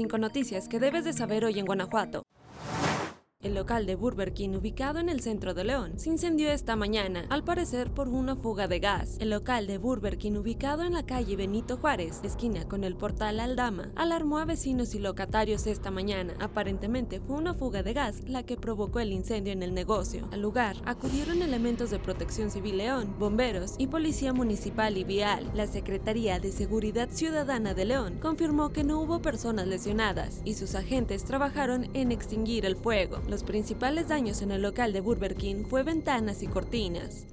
5 noticias que debes de saber hoy en Guanajuato. El local de Burger King ubicado en el centro de León se incendió esta mañana, al parecer por una fuga de gas. El local de Burger King ubicado en la calle Benito Juárez, esquina con el portal Aldama, alarmó a vecinos y locatarios esta mañana. Aparentemente fue una fuga de gas la que provocó el incendio en el negocio. Al lugar acudieron elementos de Protección Civil León, bomberos y Policía Municipal y Vial. La Secretaría de Seguridad Ciudadana de León confirmó que no hubo personas lesionadas y sus agentes trabajaron en extinguir el fuego. Los principales daños en el local de Burger King fue ventanas y cortinas.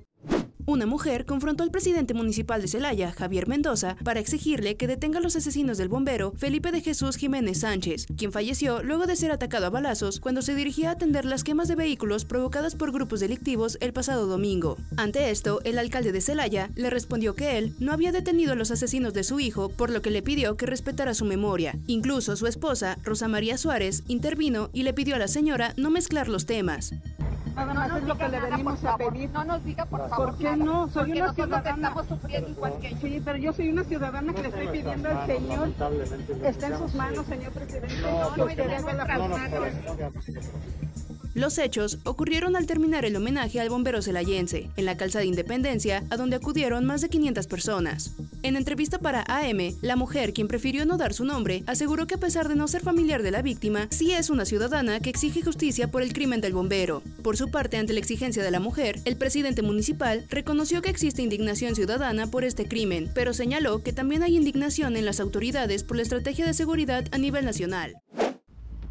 Una mujer confrontó al presidente municipal de Celaya, Javier Mendoza, para exigirle que detenga a los asesinos del bombero Felipe de Jesús Jiménez Sánchez, quien falleció luego de ser atacado a balazos cuando se dirigía a atender las quemas de vehículos provocadas por grupos delictivos el pasado domingo. Ante esto, el alcalde de Celaya le respondió que él no había detenido a los asesinos de su hijo, por lo que le pidió que respetara su memoria. Incluso su esposa, Rosa María Suárez, intervino y le pidió a la señora no mezclar los temas. Nada más es lo que le venimos a pedir. No nos diga, por favor. ¿Por qué no? Soy Porque una ciudadana. estamos sufriendo igual que ellos. Sí, pero yo soy una ciudadana que le estoy pidiendo al Señor. Está en sus manos, señor presidente. No, no traumatos. Los hechos ocurrieron al terminar el homenaje al bombero celayense, en la calzada Independencia, a donde acudieron más de 500 personas. En entrevista para AM, la mujer, quien prefirió no dar su nombre, aseguró que a pesar de no ser familiar de la víctima, sí es una ciudadana que exige justicia por el crimen del bombero. Por su parte, ante la exigencia de la mujer, el presidente municipal reconoció que existe indignación ciudadana por este crimen, pero señaló que también hay indignación en las autoridades por la estrategia de seguridad a nivel nacional.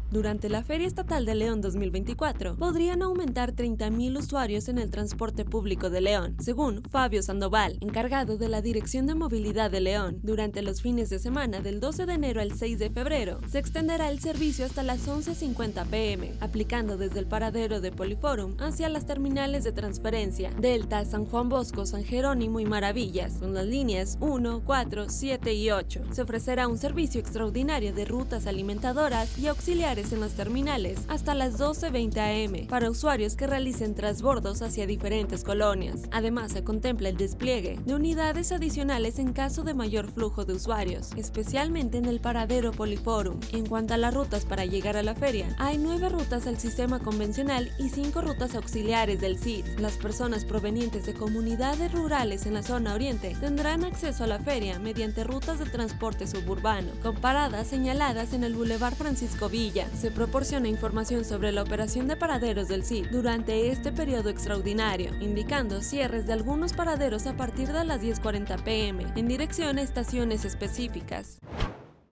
Durante la Feria Estatal de León 2024, podrían aumentar 30.000 usuarios en el transporte público de León, según Fabio Sandoval, encargado de la Dirección de Movilidad de León. Durante los fines de semana del 12 de enero al 6 de febrero, se extenderá el servicio hasta las 11.50 pm, aplicando desde el paradero de Poliforum hacia las terminales de transferencia Delta, San Juan Bosco, San Jerónimo y Maravillas, con las líneas 1, 4, 7 y 8. Se ofrecerá un servicio extraordinario de rutas alimentadoras y auxiliares en las terminales hasta las 12.20 am para usuarios que realicen transbordos hacia diferentes colonias. Además, se contempla el despliegue de unidades adicionales en caso de mayor flujo de usuarios, especialmente en el paradero Poliforum. En cuanto a las rutas para llegar a la feria, hay nueve rutas al sistema convencional y cinco rutas auxiliares del CID. Las personas provenientes de comunidades rurales en la zona oriente tendrán acceso a la feria mediante rutas de transporte suburbano, con paradas señaladas en el Boulevard Francisco Villa, se proporciona información sobre la operación de paraderos del CID durante este periodo extraordinario, indicando cierres de algunos paraderos a partir de las 10.40 pm en dirección a estaciones específicas.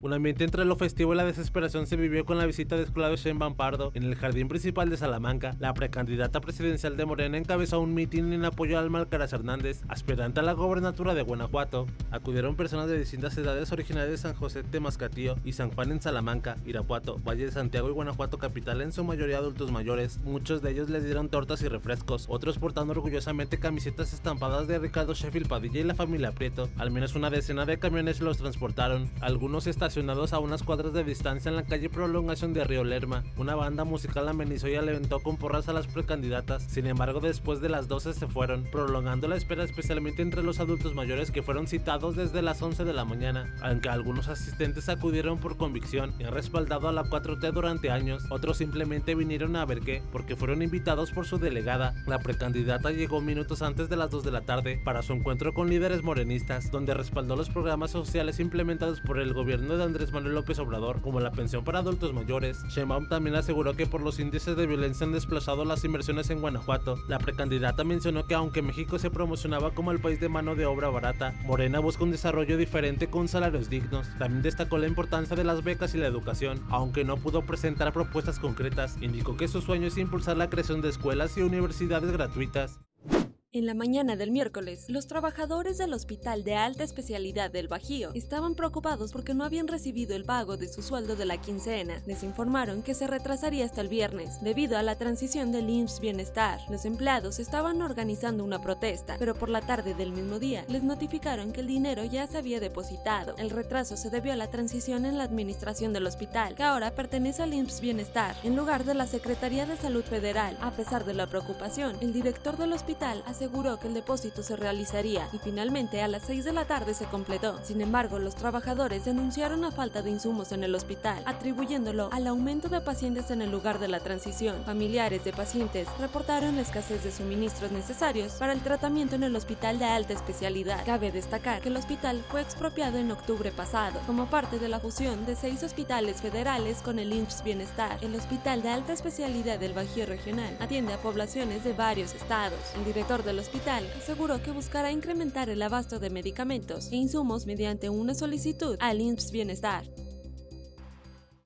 Un ambiente entre lo festivo y la desesperación se vivió con la visita de Claudio Sheinbaum Pardo en el jardín principal de Salamanca. La precandidata presidencial de Morena encabezó un mitin en apoyo al Alcaraz Hernández, aspirante a la gobernatura de Guanajuato. Acudieron personas de distintas edades originarias de San José de Mascatillo y San Juan en Salamanca, Irapuato, Valle de Santiago y Guanajuato capital, en su mayoría adultos mayores. Muchos de ellos les dieron tortas y refrescos, otros portando orgullosamente camisetas estampadas de Ricardo Sheffield Padilla y la familia Prieto. Al menos una decena de camiones los transportaron, algunos estacionados a unas cuadras de distancia en la calle Prolongación de Río Lerma. Una banda musical amenizó y alentó con porras a las precandidatas. Sin embargo, después de las 12 se fueron, prolongando la espera especialmente entre los adultos mayores que fueron citados desde las 11 de la mañana. Aunque algunos asistentes acudieron por convicción y han respaldado a la 4T durante años, otros simplemente vinieron a ver qué, porque fueron invitados por su delegada. La precandidata llegó minutos antes de las 2 de la tarde para su encuentro con líderes morenistas, donde respaldó los programas sociales implementados por el gobierno de Andrés Manuel López Obrador, como la pensión para adultos mayores. Sheinbaum también aseguró que por los índices de violencia han desplazado las inversiones en Guanajuato. La precandidata mencionó que aunque México se promocionaba como el país de mano de obra barata, Morena busca un desarrollo diferente con salarios dignos. También destacó la importancia de las becas y la educación, aunque no pudo presentar propuestas concretas. Indicó que su sueño es impulsar la creación de escuelas y universidades gratuitas. En la mañana del miércoles, los trabajadores del Hospital de Alta Especialidad del Bajío estaban preocupados porque no habían recibido el pago de su sueldo de la quincena. Les informaron que se retrasaría hasta el viernes, debido a la transición del IMSS Bienestar. Los empleados estaban organizando una protesta, pero por la tarde del mismo día les notificaron que el dinero ya se había depositado. El retraso se debió a la transición en la administración del hospital, que ahora pertenece al IMSS Bienestar, en lugar de la Secretaría de Salud Federal. A pesar de la preocupación, el director del hospital aseguró que el depósito se realizaría y finalmente a las 6 de la tarde se completó. Sin embargo, los trabajadores denunciaron la falta de insumos en el hospital, atribuyéndolo al aumento de pacientes en el lugar de la transición. Familiares de pacientes reportaron la escasez de suministros necesarios para el tratamiento en el hospital de alta especialidad. Cabe destacar que el hospital fue expropiado en octubre pasado como parte de la fusión de seis hospitales federales con el IMSS Bienestar. El hospital de alta especialidad del Bajío Regional atiende a poblaciones de varios estados. El director hospital aseguró que buscará incrementar el abasto de medicamentos e insumos mediante una solicitud al IMSS Bienestar.